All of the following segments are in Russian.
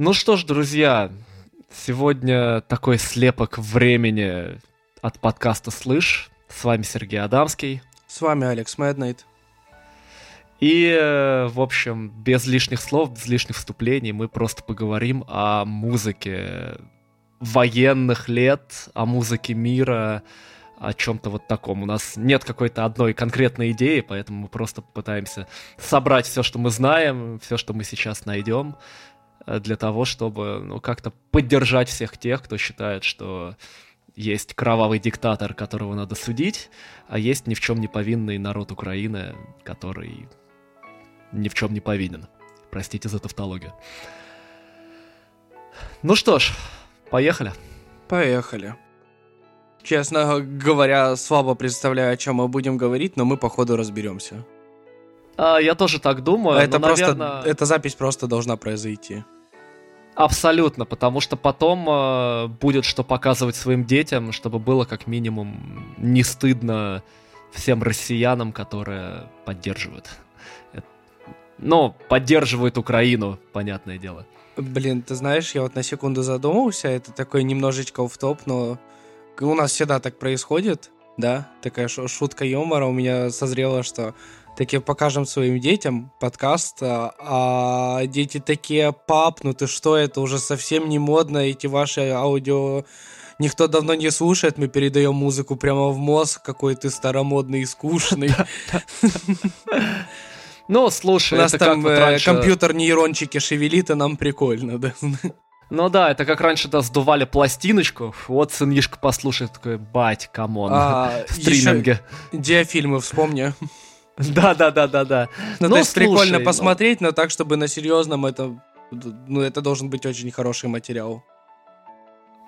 Ну что ж, друзья, сегодня такой слепок времени от подкаста «Слышь». С вами Сергей Адамский. С вами Алекс Мэднайт. И, э, в общем, без лишних слов, без лишних вступлений мы просто поговорим о музыке военных лет, о музыке мира, о чем-то вот таком. У нас нет какой-то одной конкретной идеи, поэтому мы просто пытаемся собрать все, что мы знаем, все, что мы сейчас найдем, для того, чтобы ну, как-то поддержать всех тех, кто считает, что есть кровавый диктатор, которого надо судить, а есть ни в чем не повинный народ Украины, который ни в чем не повинен. Простите за тавтологию. Ну что ж, поехали. Поехали. Честно говоря, слабо представляю, о чем мы будем говорить, но мы походу разберемся. А, я тоже так думаю. А это но, просто, наверное... эта запись просто должна произойти. Абсолютно, потому что потом э, будет что показывать своим детям, чтобы было как минимум не стыдно всем россиянам, которые поддерживают ну, поддерживают Украину, понятное дело. Блин, ты знаешь, я вот на секунду задумался, это такой немножечко в топ, но у нас всегда так происходит, да, такая шутка юмора у меня созрела, что таки покажем своим детям подкаст, а, а дети такие, пап, ну ты что, это уже совсем не модно, эти ваши аудио никто давно не слушает, мы передаем музыку прямо в мозг, какой ты старомодный и скучный. Ну, слушай, У нас там э, компьютер нейрончики шевелит, и нам прикольно, да. Ну да, это как раньше, да, сдували пластиночку, вот сынишка послушает, такой, бать, come on, а, в стриминге. Диафильмы вспомни. Да-да-да-да-да. Ну, ну, то есть слушай, прикольно ну... посмотреть, но так, чтобы на серьезном это... Ну, это должен быть очень хороший материал.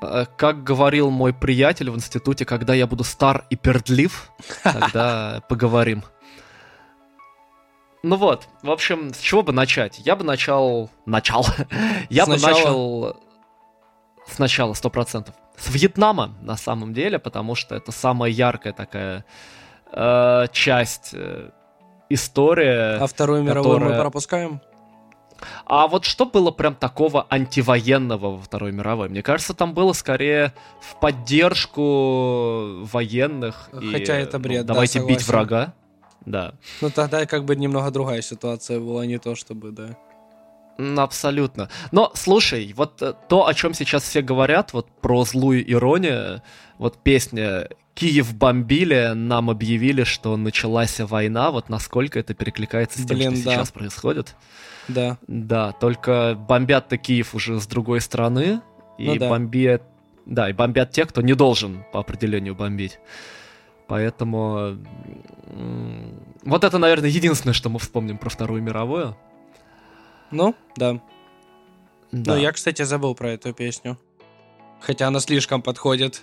Э, как говорил мой приятель в институте, когда я буду стар и пердлив, тогда поговорим. Ну вот, в общем, с чего бы начать? Я бы начал... Начал. Я бы начал... Сначала, сто процентов. С Вьетнама, на самом деле, потому что это самая яркая такая э, часть э, истории. А Вторую мировую которая... мы пропускаем? А вот что было прям такого антивоенного во Второй мировой? Мне кажется, там было скорее в поддержку военных. Хотя и, это бред, ну, Давайте да, бить врага да. Ну тогда как бы немного другая ситуация была, не то чтобы, да. Абсолютно. Но слушай, вот э, то, о чем сейчас все говорят, вот про злую иронию, вот песня Киев бомбили, нам объявили, что началась война, вот насколько это перекликается с тем, Блин, что да. сейчас происходит. Да. Да, только бомбят-то Киев уже с другой стороны, и ну, да. бомбят, да, и бомбят те, кто не должен по определению бомбить. Поэтому вот это, наверное, единственное, что мы вспомним про Вторую мировую. Ну, да. да. Ну, я, кстати, забыл про эту песню. Хотя она слишком подходит.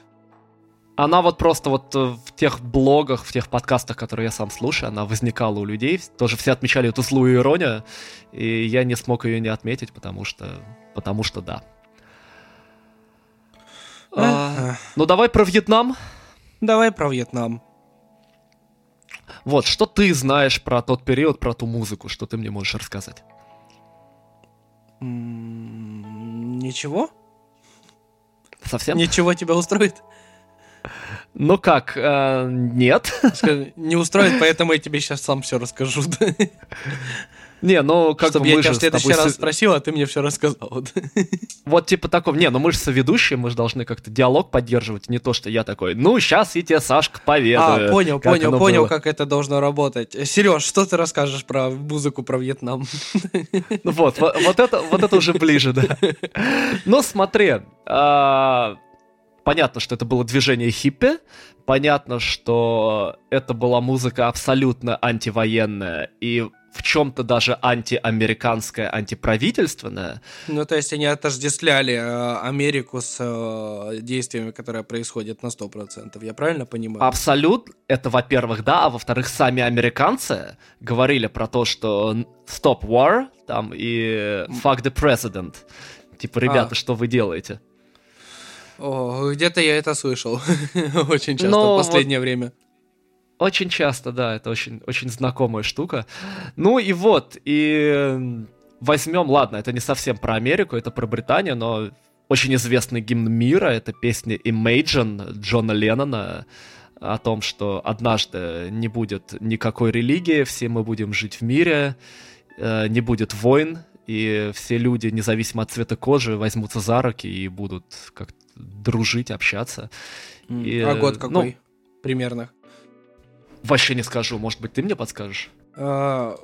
Она вот просто вот э, в тех блогах, в тех подкастах, которые я сам слушаю, она возникала у людей. Тоже все отмечали эту злую иронию, и я не смог ее не отметить, потому что, потому что да. А, ну давай про Вьетнам. Давай про Вьетнам. Вот, что ты знаешь про тот период, про ту музыку, что ты мне можешь рассказать? Ничего? Совсем? Ничего тебя устроит? Ну как, э, нет. Не устроит, поэтому я тебе сейчас сам все расскажу. Не, ну как Чтобы бы я тебя в следующий раз спросил, а ты мне все рассказал. Вот типа такого. Не, ну мы же соведущие, мы же должны как-то диалог поддерживать. Не то, что я такой, ну сейчас я тебе, Сашка, поведаю. А, понял, понял, понял, было. как это должно работать. Сереж, что ты расскажешь про музыку про Вьетнам? Ну вот, вот это, вот это уже ближе, да. Ну смотри, а, понятно, что это было движение хиппи, понятно, что это была музыка абсолютно антивоенная, и в чем-то даже антиамериканское, антиправительственное. Ну, то есть они отождествляли э, Америку с э, действиями, которые происходят на 100%, я правильно понимаю? Абсолютно. Это, во-первых, да, а во-вторых, сами американцы говорили про то, что stop war, там, и fuck the president. Типа, ребята, а. что вы делаете? О, где-то я это слышал. Очень часто Но в последнее вот... время. Очень часто, да, это очень, очень знакомая штука. Ну и вот, и возьмем, ладно, это не совсем про Америку, это про Британию, но очень известный гимн мира, это песня Imagine Джона Леннона о том, что однажды не будет никакой религии, все мы будем жить в мире, э, не будет войн, и все люди, независимо от цвета кожи, возьмутся за руки и будут как дружить, общаться. И, а год какой? Ну, примерно? Вообще не скажу, может быть, ты мне подскажешь? А,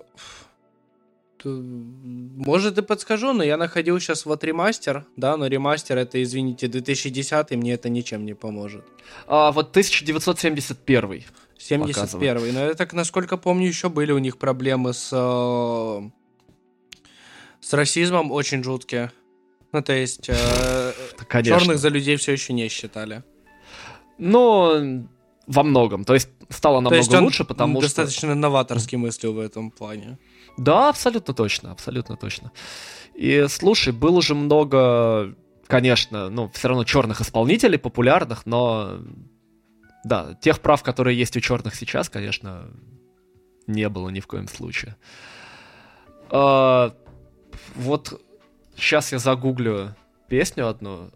может, и подскажу, но я находил сейчас вот ремастер, да, но ремастер это, извините, 2010, мне это ничем не поможет. А вот 1971. 71. Но я так, насколько помню, еще были у них проблемы с, э, с расизмом очень жуткие. Ну, то есть, э, черных за людей все еще не считали. Ну, во многом. То есть, стало намного То есть он лучше, потому достаточно что... достаточно новаторски мыслил в этом плане. Да, абсолютно точно, абсолютно точно. И слушай, было же много, конечно, ну, все равно черных исполнителей, популярных, но да, тех прав, которые есть у черных сейчас, конечно, не было ни в коем случае. А, вот сейчас я загуглю песню одну.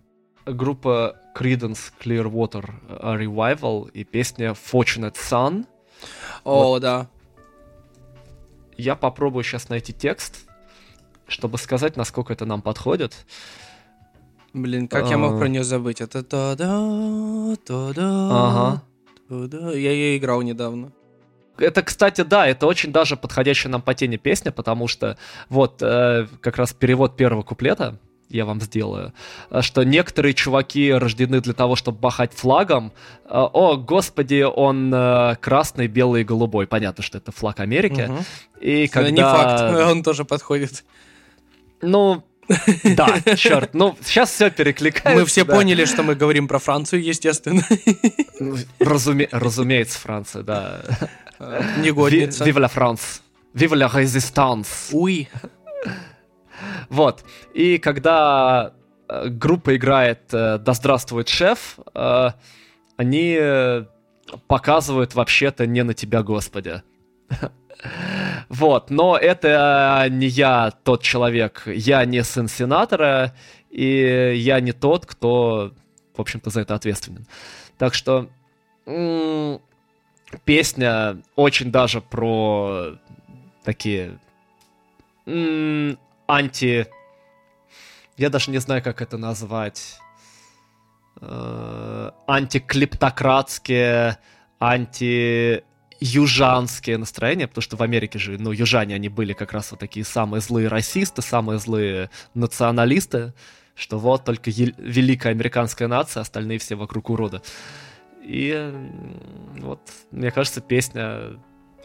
Группа Creedence Clearwater Revival и песня Fortunate Son. О, вот. да. Я попробую сейчас найти текст, чтобы сказать, насколько это нам подходит. Блин, как я мог а. про нее забыть? Это то-да, то-да, ага. то-да. Я ее играл недавно. Это, кстати, да, это очень даже подходящая нам по теме песня, потому что вот э, как раз перевод первого куплета я вам сделаю, э, что некоторые чуваки рождены для того, чтобы бахать флагом. Э, о, господи, он э, красный, белый и голубой. Понятно, что это флаг Америки. Угу. И когда... Не факт, он тоже подходит. Ну, да, черт, ну сейчас все перекликается. Мы все да. поняли, что мы говорим про Францию, естественно. Ну, разуме... Разумеется, Франция, да. Негодница. Vive la France. Vive la résistance. Уи. Вот. И когда э, группа играет э, «Да здравствует шеф», э, они показывают вообще-то не на тебя, Господи. Вот, но это не я тот человек, я не сын сенатора, и я не тот, кто, в общем-то, за это ответственен. Так что песня очень даже про такие анти... Я даже не знаю, как это назвать. Э, антиклептократские, анти-южанские настроения, потому что в Америке же, ну, южане, они были как раз вот такие самые злые расисты, самые злые националисты, что вот только великая американская нация, остальные все вокруг урода. И вот, мне кажется, песня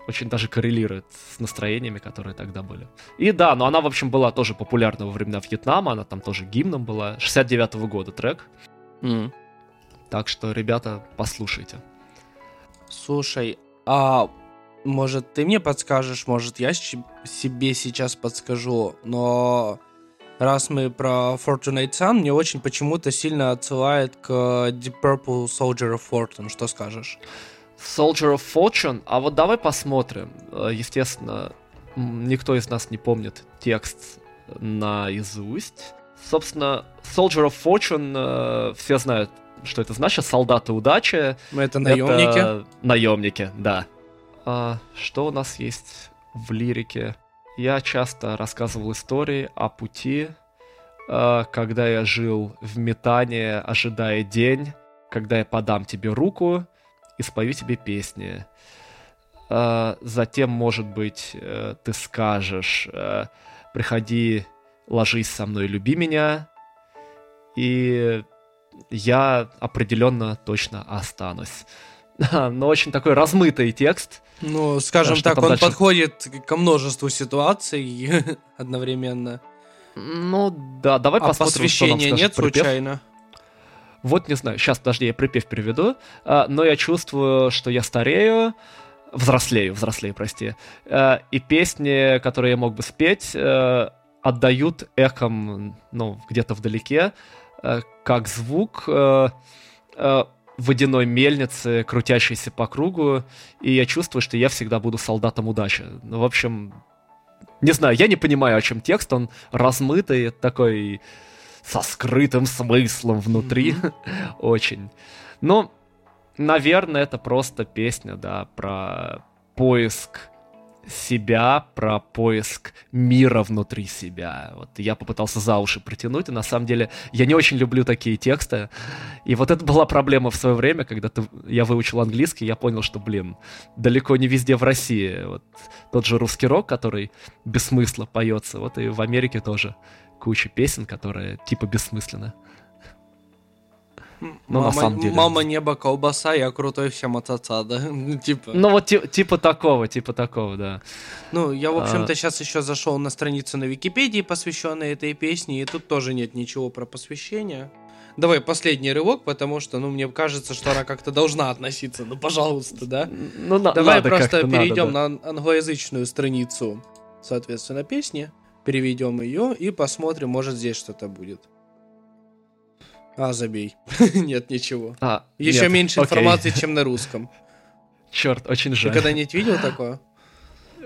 очень даже коррелирует с настроениями, которые тогда были. И да, но она, в общем, была тоже популярна во времена Вьетнама, она там тоже гимном была. 69-го года трек. Mm. Так что, ребята, послушайте. Слушай, а может ты мне подскажешь, может я себе сейчас подскажу, но раз мы про Fortunate Sun, мне очень почему-то сильно отсылает к Deep Purple Soldier of Fortune. Что скажешь? Soldier of Fortune. А вот давай посмотрим. Э, естественно, никто из нас не помнит текст наизусть. Собственно, Soldier of Fortune э, все знают, что это значит. Солдаты удачи. Это наемники. Это наемники, да. А, что у нас есть в лирике? Я часто рассказывал истории о пути, э, когда я жил в метании, ожидая день, когда я подам тебе руку, и спою тебе песни. А, затем, может быть, э, ты скажешь, э, приходи, ложись со мной, люби меня, и я определенно точно останусь. Но очень такой размытый текст. Ну, скажем так, он дальше... подходит ко множеству ситуаций одновременно. Ну да, давай а посмотрим, что нам нет припев. случайно? Вот не знаю, сейчас, подожди, я припев переведу, а, но я чувствую, что я старею, взрослею, взрослею, прости, а, и песни, которые я мог бы спеть, а, отдают эхом, ну, где-то вдалеке, а, как звук а, а, водяной мельницы, крутящейся по кругу, и я чувствую, что я всегда буду солдатом удачи. Ну, в общем, не знаю, я не понимаю, о чем текст, он размытый, такой со скрытым смыслом внутри, mm-hmm. очень. Но, наверное, это просто песня, да, про поиск себя, про поиск мира внутри себя. Вот я попытался за уши притянуть, и на самом деле я не очень люблю такие тексты. И вот это была проблема в свое время, когда ты, я выучил английский, я понял, что, блин, далеко не везде в России. Вот тот же русский рок, который без поется, вот и в Америке тоже куча песен, которые типа бессмысленны. Но ну, мама, на самом деле... Мама небо, колбаса, я крутой всем отца, да? типа. Ну вот типа такого, типа такого, да. Ну, я, в общем-то, а... сейчас еще зашел на страницу на Википедии, посвященной этой песне, и тут тоже нет ничего про посвящение. Давай последний рывок, потому что, ну, мне кажется, что она как-то должна относиться. Ну, пожалуйста, да? Ну, на, Давай надо просто перейдем надо, да. на англоязычную страницу, соответственно, песни, переведем ее и посмотрим, может, здесь что-то будет. А, забей. нет, ничего. А, Еще нет, меньше окей. информации, чем на русском. Черт, очень жаль. Ты когда-нибудь видел такое?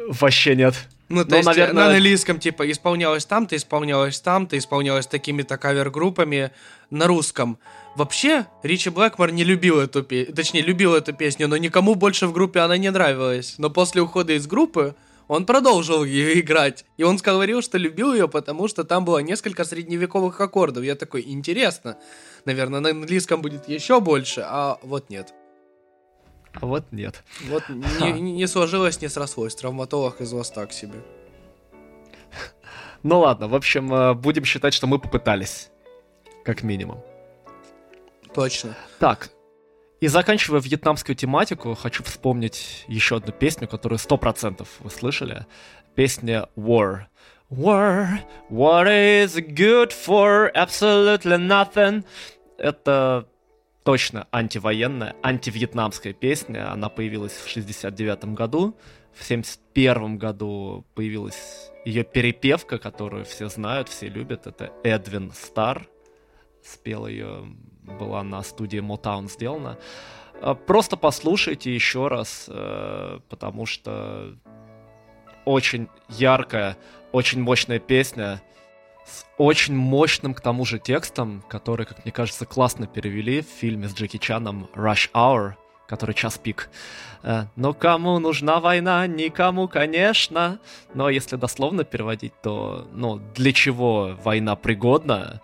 Вообще нет. Ну, то ну, есть наверное... на английском, типа, исполнялось там-то, исполнялось там-то, исполнялось такими-то кавер-группами. На русском. Вообще, Ричи Блэкмор не любил эту песню, точнее, любил эту песню, но никому больше в группе она не нравилась. Но после ухода из группы он продолжил ее играть. И он говорил, что любил ее, потому что там было несколько средневековых аккордов. Я такой, интересно. Наверное, на английском будет еще больше, а вот нет. А вот нет. Вот не, не сложилось, не срослось. Травматолог из вас так себе. Ну ладно, в общем, э, будем считать, что мы попытались. Как минимум. Точно. Так, и заканчивая вьетнамскую тематику, хочу вспомнить еще одну песню, которую сто процентов вы слышали. Песня War. War, what is good for absolutely nothing? Это точно антивоенная, антивьетнамская песня. Она появилась в 69 году. В 71 году появилась ее перепевка, которую все знают, все любят. Это Эдвин Стар. Спел ее была на студии Motown сделана. А, просто послушайте еще раз, э, потому что очень яркая, очень мощная песня с очень мощным к тому же текстом, который, как мне кажется, классно перевели в фильме с Джеки Чаном Rush Hour, который час пик. Э, но кому нужна война? Никому, конечно. Но если дословно переводить, то, ну, для чего война пригодна?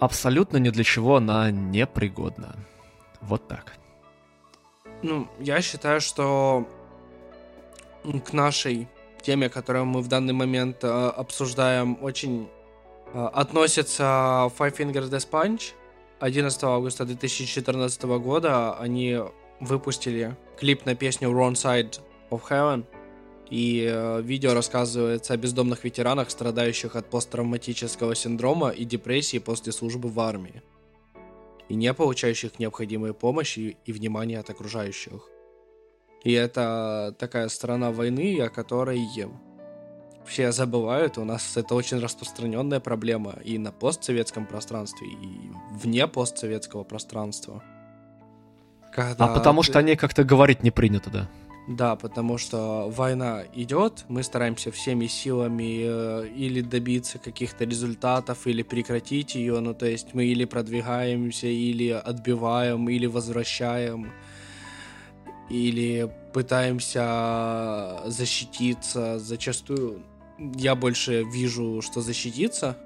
Абсолютно ни для чего она не пригодна. Вот так. Ну, я считаю, что к нашей теме, которую мы в данный момент э, обсуждаем, очень э, относится Five Fingers Death Punch. 11 августа 2014 года они выпустили клип на песню Wrong Side of Heaven. И э, видео рассказывается о бездомных ветеранах, страдающих от посттравматического синдрома и депрессии после службы в армии. И не получающих необходимой помощи и внимания от окружающих. И это такая сторона войны, о которой все забывают. У нас это очень распространенная проблема и на постсоветском пространстве, и вне постсоветского пространства. Когда а потому ты... что о ней как-то говорить не принято, да? Да, потому что война идет, мы стараемся всеми силами э, или добиться каких-то результатов, или прекратить ее, ну то есть мы или продвигаемся, или отбиваем, или возвращаем, или пытаемся защититься. Зачастую я больше вижу, что защититься.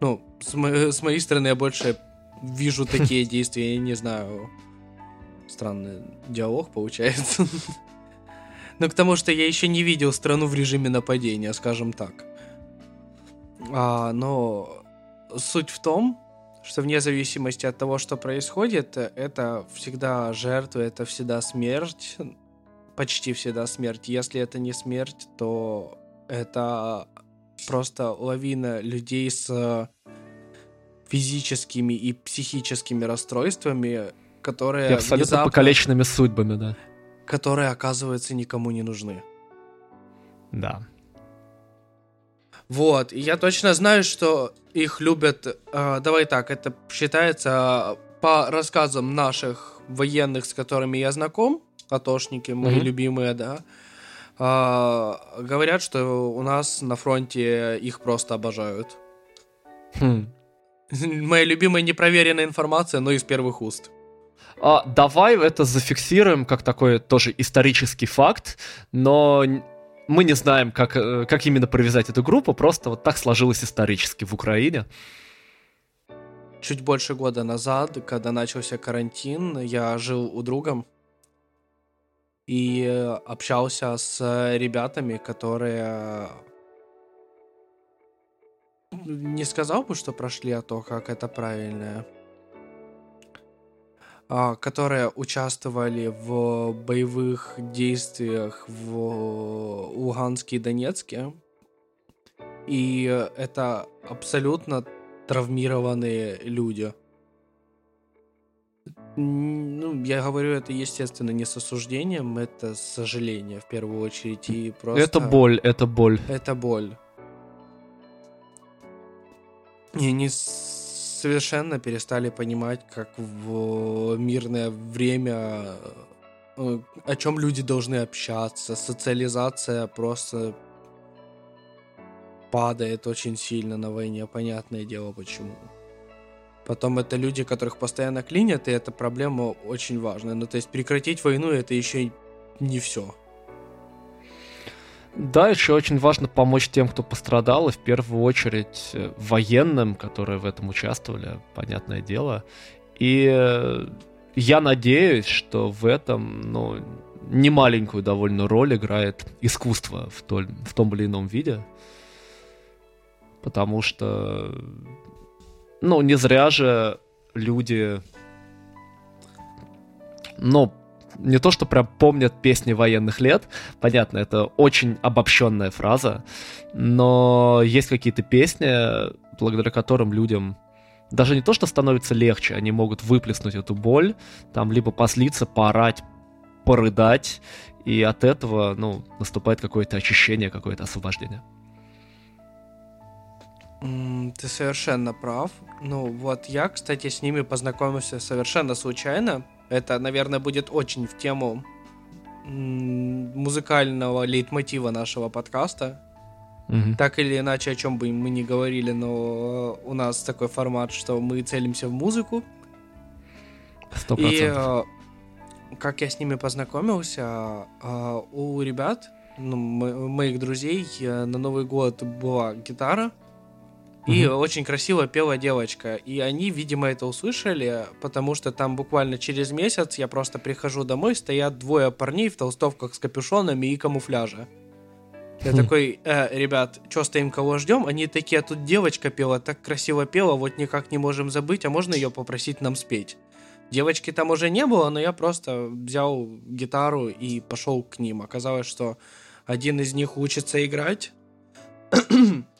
Ну, с, мо- с моей стороны я больше вижу такие действия, я не знаю. Странный диалог получается. Ну, к тому, что я еще не видел страну в режиме нападения, скажем так. А, но суть в том, что вне зависимости от того, что происходит, это всегда жертва, это всегда смерть, почти всегда смерть. Если это не смерть, то это просто лавина людей с физическими и психическими расстройствами, которые... И абсолютно внезапно... покалеченными судьбами, да которые, оказывается, никому не нужны. Да. Вот, и я точно знаю, что их любят. Э, давай так, это считается по рассказам наших военных, с которыми я знаком, атошники мои mm-hmm. любимые, да. А, говорят, что у нас на фронте их просто обожают. Хм. Моя любимая непроверенная информация, но из первых уст. А, давай это зафиксируем как такой тоже исторический факт, но мы не знаем, как, э, как именно провязать эту группу, просто вот так сложилось исторически в Украине. Чуть больше года назад, когда начался карантин, я жил у друга и общался с ребятами, которые не сказал бы, что прошли, а то, как это правильно. А, которые участвовали в боевых действиях в Луганске и Донецке. И это абсолютно травмированные люди. Ну, я говорю это, естественно, не с осуждением, это сожаление в первую очередь. И просто... Это боль, это боль. Это боль. И они совершенно перестали понимать, как в мирное время э, о чем люди должны общаться. Социализация просто падает очень сильно на войне, понятное дело почему. Потом это люди, которых постоянно клинят, и эта проблема очень важная. Ну, то есть прекратить войну это еще не все. Да, еще очень важно помочь тем, кто пострадал, и в первую очередь э, военным, которые в этом участвовали, понятное дело. И э, я надеюсь, что в этом, ну, немаленькую довольно роль играет искусство в, том, в том или ином виде. Потому что, ну, не зря же люди, ну, не то, что прям помнят песни военных лет, понятно, это очень обобщенная фраза, но есть какие-то песни, благодаря которым людям даже не то, что становится легче, они могут выплеснуть эту боль, там либо послиться, поорать, порыдать, и от этого, ну, наступает какое-то очищение, какое-то освобождение. Ты совершенно прав. Ну, вот я, кстати, с ними познакомился совершенно случайно. Это, наверное, будет очень в тему музыкального лейтмотива нашего подкаста. Угу. Так или иначе, о чем бы мы ни говорили, но у нас такой формат, что мы целимся в музыку. 100%. И э, как я с ними познакомился, э, у ребят, ну, моих друзей, э, на Новый год была гитара, и угу. очень красиво пела девочка. И они, видимо, это услышали, потому что там буквально через месяц я просто прихожу домой, стоят двое парней в толстовках с капюшонами и камуфляже. Я хм. такой, э, ребят, что стоим, кого ждем? Они такие, а тут девочка пела, так красиво пела, вот никак не можем забыть, а можно ее попросить нам спеть? Девочки там уже не было, но я просто взял гитару и пошел к ним. Оказалось, что один из них учится играть,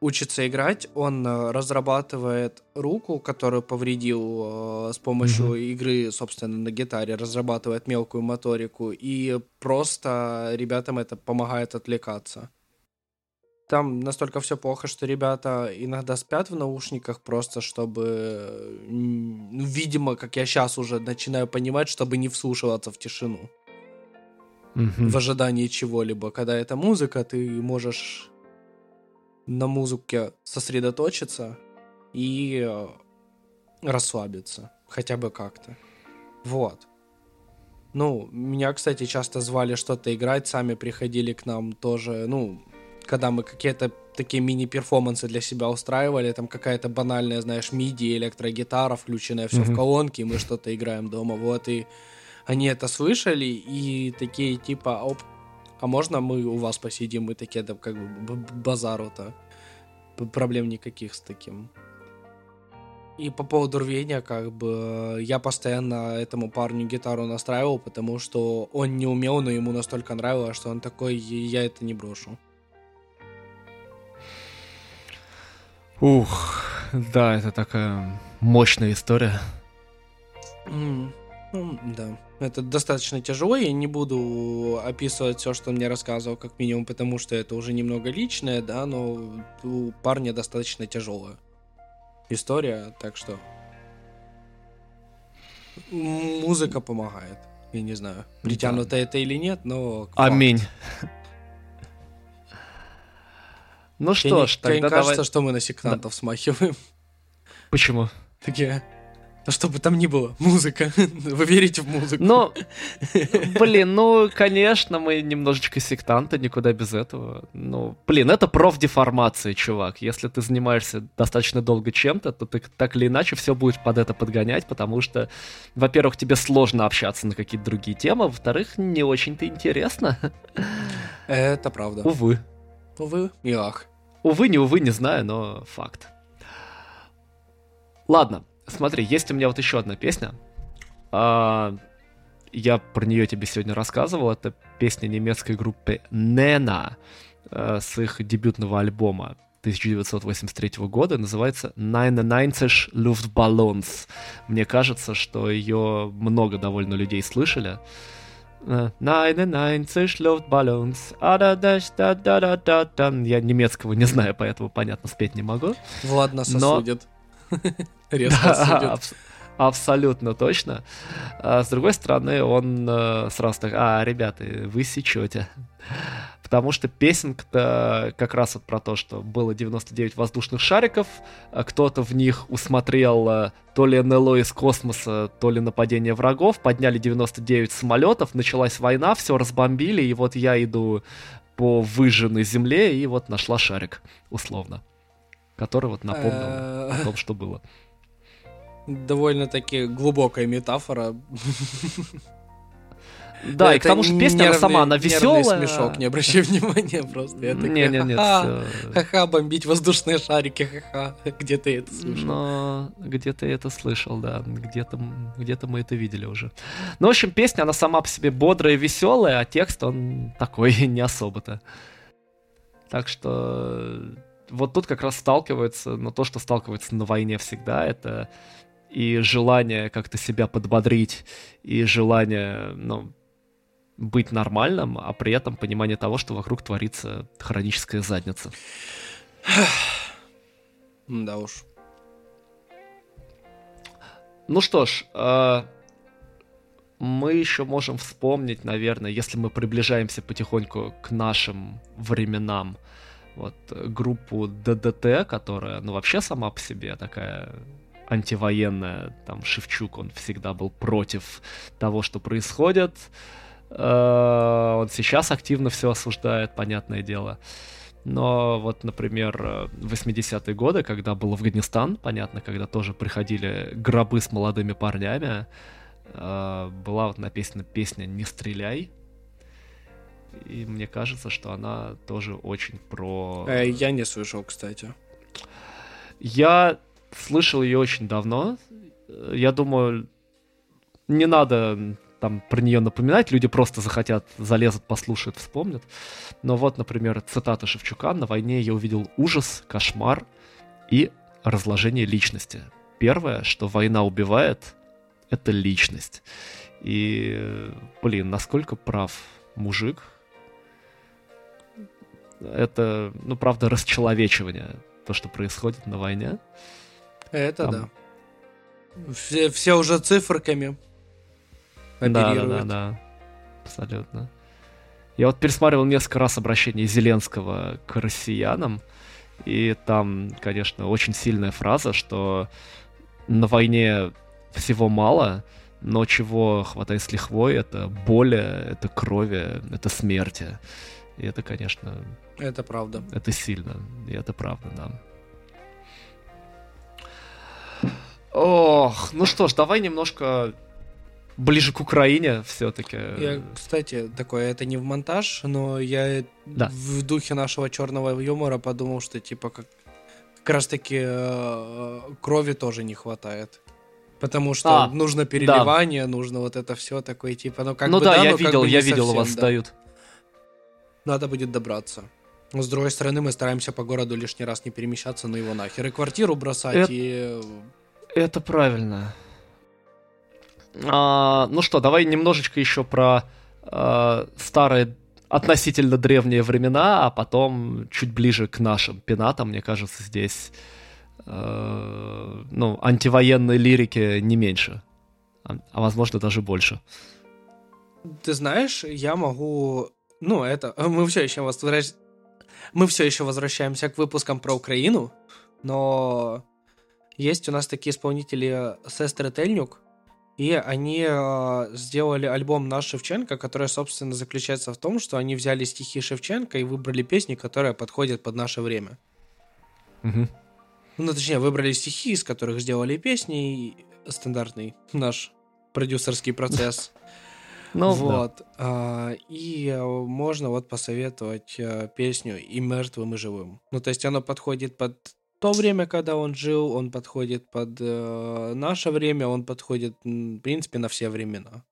учится играть, он э, разрабатывает руку, которую повредил э, с помощью mm-hmm. игры, собственно, на гитаре, разрабатывает мелкую моторику, и просто ребятам это помогает отвлекаться. Там настолько все плохо, что ребята иногда спят в наушниках просто, чтобы, ну, видимо, как я сейчас уже начинаю понимать, чтобы не вслушиваться в тишину. Mm-hmm. В ожидании чего-либо. Когда это музыка, ты можешь на музыке сосредоточиться и э, расслабиться. Хотя бы как-то. Вот. Ну, меня, кстати, часто звали что-то играть, сами приходили к нам тоже, ну, когда мы какие-то такие мини-перформансы для себя устраивали, там какая-то банальная, знаешь, миди, электрогитара, включенная все mm-hmm. в колонки, и мы что-то играем дома, вот, и они это слышали, и такие, типа, оп, а можно мы у вас посидим? Мы такие, да, как бы базару-то. Проблем никаких с таким. И по поводу рвения, как бы, я постоянно этому парню гитару настраивал, потому что он не умел, но ему настолько нравилось, что он такой, я это не брошу. Ух, да, это такая мощная история. Mm, ну, да это достаточно тяжело, я не буду описывать все, что он мне рассказывал, как минимум, потому что это уже немного личное, да, но у парня достаточно тяжелая история, так что музыка помогает. Я не знаю, притянуто да. это или нет, но... Аминь. Ну что ж, тогда давай... кажется, что мы на сектантов смахиваем. Почему? Такие, а что бы там ни было, музыка. Вы верите в музыку? Ну, блин, ну, конечно, мы немножечко сектанты, никуда без этого. Ну, блин, это профдеформация, чувак. Если ты занимаешься достаточно долго чем-то, то ты так или иначе все будешь под это подгонять, потому что, во-первых, тебе сложно общаться на какие-то другие темы, во-вторых, не очень-то интересно. Это правда. Увы. Увы и ах. Увы, не увы, не знаю, но факт. Ладно, Смотри, есть у меня вот еще одна песня. А, я про нее тебе сегодня рассказывал. Это песня немецкой группы Nena а, с их дебютного альбома 1983 года. Называется «99 Luftballons». Мне кажется, что ее много довольно людей слышали. 99 Luftballons. Я немецкого не знаю, поэтому, понятно, спеть не могу. Влад нас Но... Резко Абсолютно точно. А, с другой стороны, он э, сразу так, а, ребята, вы сечете. Потому что песенка-то как раз вот про то, что было 99 воздушных шариков, а кто-то в них усмотрел э, то ли НЛО из космоса, то ли нападение врагов, подняли 99 самолетов, началась война, все разбомбили, и вот я иду по выжженной земле, и вот нашла шарик, условно который вот напомнил о том, что было. Довольно-таки глубокая метафора. Да, и к тому же песня она сама, она веселая. смешок, не обращай внимания просто. не, не, не, ха-ха, бомбить воздушные шарики, ха-ха. Где ты это слышал? Но где ты это слышал, да. Где-то где мы это видели уже. Ну, в общем, песня, она сама по себе бодрая и веселая, а текст, он такой не особо-то. Так что вот тут как раз сталкивается, но то, что сталкивается на войне всегда, это и желание как-то себя подбодрить, и желание, ну, быть нормальным, а при этом понимание того, что вокруг творится хроническая задница. Да уж. Ну что ж, э, мы еще можем вспомнить, наверное, если мы приближаемся потихоньку к нашим временам, вот э, группу ДДТ, которая, ну, вообще сама по себе такая антивоенная, там, Шевчук, он всегда был против того, что происходит. Э, он сейчас активно все осуждает, понятное дело. Но вот, например, 80-е годы, когда был Афганистан, понятно, когда тоже приходили гробы с молодыми парнями, э, была вот написана песня «Не стреляй», и мне кажется, что она тоже очень про... Э, я не слышал, кстати. Я слышал ее очень давно. Я думаю, не надо там про нее напоминать, люди просто захотят, залезут, послушают, вспомнят. Но вот, например, цитата Шевчука «На войне я увидел ужас, кошмар и разложение личности. Первое, что война убивает, это личность. И, блин, насколько прав мужик, это, ну, правда, расчеловечивание, то, что происходит на войне. Это Там... да. Все, все уже циферками Да, да, да, да. Абсолютно. Я вот пересматривал несколько раз обращение Зеленского к россиянам, и там, конечно, очень сильная фраза, что на войне всего мало, но чего хватает с лихвой, это боли, это крови, это смерти. И это, конечно... Это правда. Это сильно, и это правда, да. Ох, ну что ж, давай немножко ближе к Украине все-таки. Я, кстати, такое, это не в монтаж, но я да. в духе нашего черного юмора подумал, что типа как, как раз таки э, крови тоже не хватает. Потому что а, нужно переливание, да. нужно вот это все такое, типа, ну как ну бы да, да, я видел, я видел, у вас да. дают. Надо будет добраться. Но с другой стороны, мы стараемся по городу лишний раз не перемещаться, но его нахер. И квартиру бросать, это, и... Это правильно. А, ну что, давай немножечко еще про а, старые, относительно древние времена, а потом чуть ближе к нашим пенатам, мне кажется, здесь а, ну, антивоенной лирики не меньше, а, а возможно даже больше. Ты знаешь, я могу... Ну, это... Мы все еще возвращ... Мы все еще возвращаемся к выпускам про Украину, но есть у нас такие исполнители Сестры Тельнюк, и они э, сделали альбом «Наш Шевченко», который, собственно, заключается в том, что они взяли стихи Шевченко и выбрали песни, которые подходят под наше время. Угу. Ну, точнее, выбрали стихи, из которых сделали песни, и стандартный наш продюсерский процесс. Ну, вот. А, и можно вот посоветовать а, песню «И мертвым, и живым». Ну, то есть оно подходит под то время, когда он жил, он подходит под э, наше время, он подходит, в принципе, на все времена.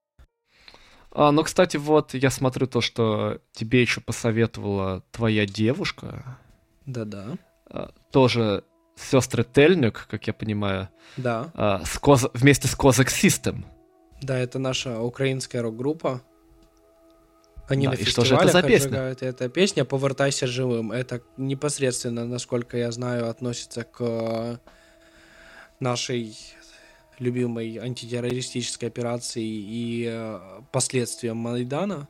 А, ну, кстати, вот я смотрю то, что тебе еще посоветовала твоя девушка. Да-да. А, тоже сестры Тельнюк, как я понимаю. Да. А, с Коз... Вместе с Козак System. Да, это наша украинская рок-группа. Они да, на и что же это за песня? Это песня «Повертайся живым». Это непосредственно, насколько я знаю, относится к нашей любимой антитеррористической операции и э, последствиям Майдана.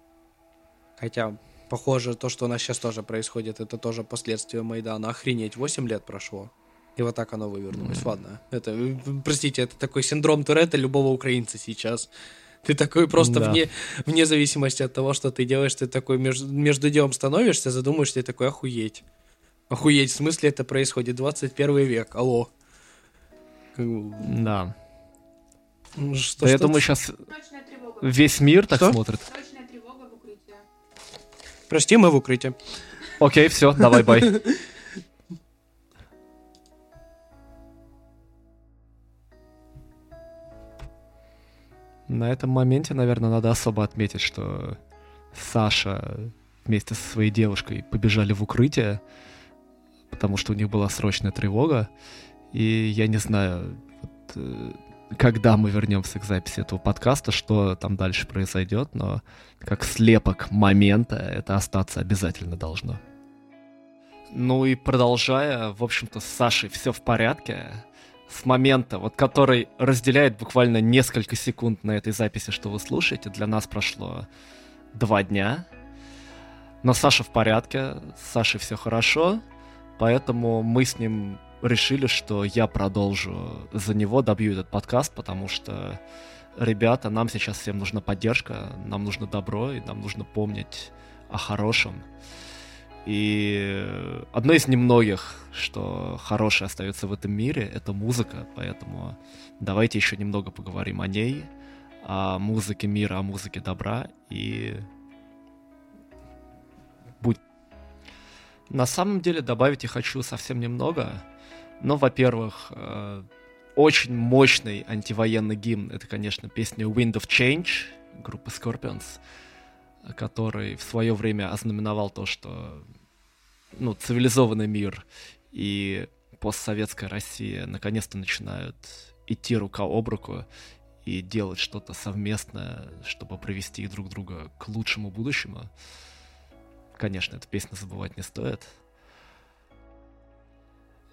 Хотя, похоже, то, что у нас сейчас тоже происходит, это тоже последствия Майдана. Охренеть, 8 лет прошло. И вот так оно вывернулось. Ладно. Это, простите, это такой синдром Туретта любого украинца сейчас. Ты такой просто да. вне, вне зависимости от того, что ты делаешь, ты такой между, между делом становишься, задумаешься, и такой охуеть. Охуеть, в смысле это происходит? 21 век, алло. Да. Ну, что, да что я думаю, сейчас весь мир так что? смотрит. Прости, мы в укрытии. Окей, все, давай, бай. На этом моменте, наверное, надо особо отметить, что Саша вместе со своей девушкой побежали в укрытие, потому что у них была срочная тревога. И я не знаю, вот, э, когда мы вернемся к записи этого подкаста, что там дальше произойдет, но как слепок момента это остаться обязательно должно. Ну и продолжая, в общем-то, с Сашей все в порядке с момента, вот который разделяет буквально несколько секунд на этой записи, что вы слушаете, для нас прошло два дня. Но Саша в порядке, с Сашей все хорошо, поэтому мы с ним решили, что я продолжу за него, добью этот подкаст, потому что, ребята, нам сейчас всем нужна поддержка, нам нужно добро, и нам нужно помнить о хорошем. И одно из немногих, что хорошее остается в этом мире, это музыка, поэтому давайте еще немного поговорим о ней, о музыке мира, о музыке добра. И будь. На самом деле добавить я хочу совсем немного, но, во-первых, э, очень мощный антивоенный гимн, это, конечно, песня Wind of Change группы Scorpions, который в свое время ознаменовал то, что ну, цивилизованный мир и постсоветская Россия наконец-то начинают идти рука об руку и делать что-то совместное, чтобы привести друг друга к лучшему будущему. Конечно, эту песню забывать не стоит.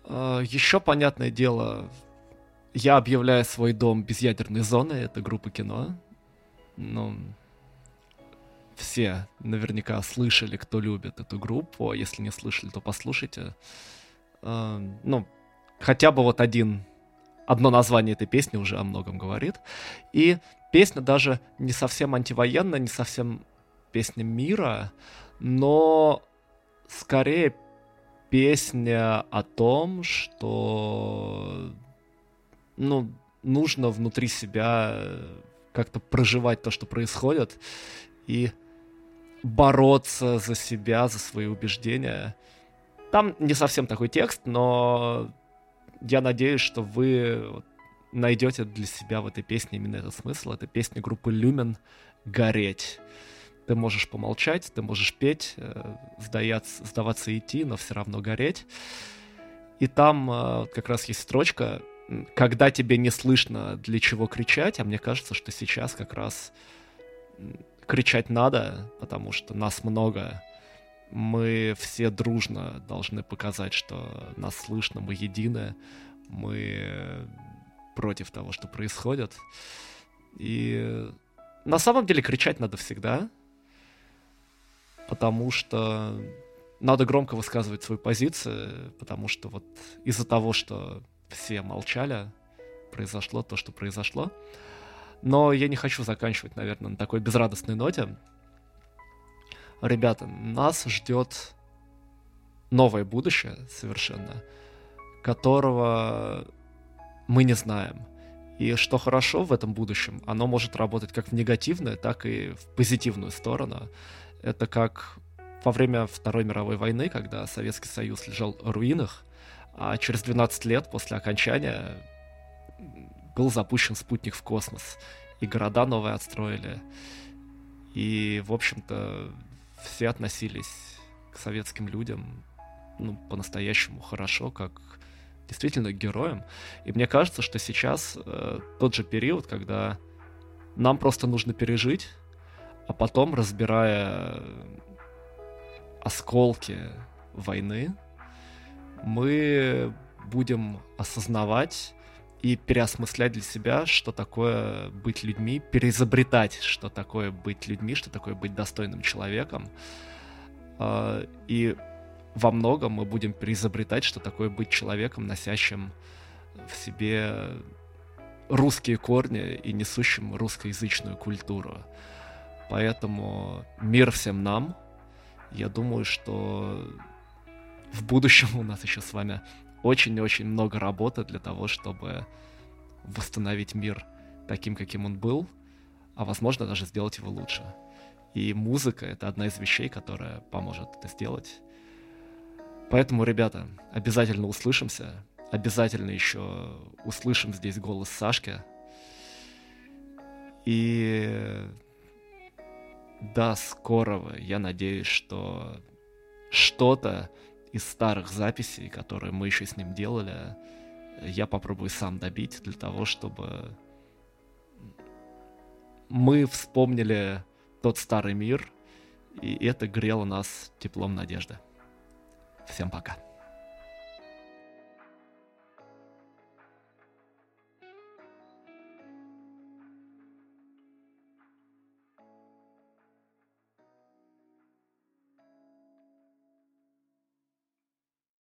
А, Еще, понятное дело, я объявляю свой дом безъядерной зоной, это группа кино. Ну, все наверняка слышали, кто любит эту группу. А если не слышали, то послушайте. Э, ну, хотя бы вот один, одно название этой песни уже о многом говорит. И песня даже не совсем антивоенная, не совсем песня мира, но скорее песня о том, что ну, нужно внутри себя как-то проживать то, что происходит, и бороться за себя, за свои убеждения. Там не совсем такой текст, но я надеюсь, что вы найдете для себя в этой песне именно этот смысл. Это песня группы Люмен «Гореть». Ты можешь помолчать, ты можешь петь, э, сдаяться, сдаваться и идти, но все равно гореть. И там э, как раз есть строчка, когда тебе не слышно, для чего кричать, а мне кажется, что сейчас как раз кричать надо, потому что нас много. Мы все дружно должны показать, что нас слышно, мы едины, мы против того, что происходит. И на самом деле кричать надо всегда, потому что надо громко высказывать свою позицию, потому что вот из-за того, что все молчали, произошло то, что произошло. Но я не хочу заканчивать, наверное, на такой безрадостной ноте. Ребята, нас ждет новое будущее совершенно, которого мы не знаем. И что хорошо в этом будущем, оно может работать как в негативную, так и в позитивную сторону. Это как во время Второй мировой войны, когда Советский Союз лежал в руинах, а через 12 лет после окончания был запущен спутник в космос, и города новые отстроили. И, в общем-то, все относились к советским людям ну, по-настоящему хорошо, как действительно героям. И мне кажется, что сейчас э, тот же период, когда нам просто нужно пережить, а потом, разбирая осколки войны, мы будем осознавать и переосмыслять для себя, что такое быть людьми, переизобретать, что такое быть людьми, что такое быть достойным человеком. А, и во многом мы будем переизобретать, что такое быть человеком, носящим в себе русские корни и несущим русскоязычную культуру. Поэтому мир всем нам. Я думаю, что в будущем у нас еще с вами очень-очень много работы для того, чтобы восстановить мир таким, каким он был, а возможно даже сделать его лучше. И музыка — это одна из вещей, которая поможет это сделать. Поэтому, ребята, обязательно услышимся, обязательно еще услышим здесь голос Сашки. И до скорого. Я надеюсь, что что-то из старых записей, которые мы еще с ним делали, я попробую сам добить для того, чтобы мы вспомнили тот старый мир, и это грело нас теплом надежды. Всем пока.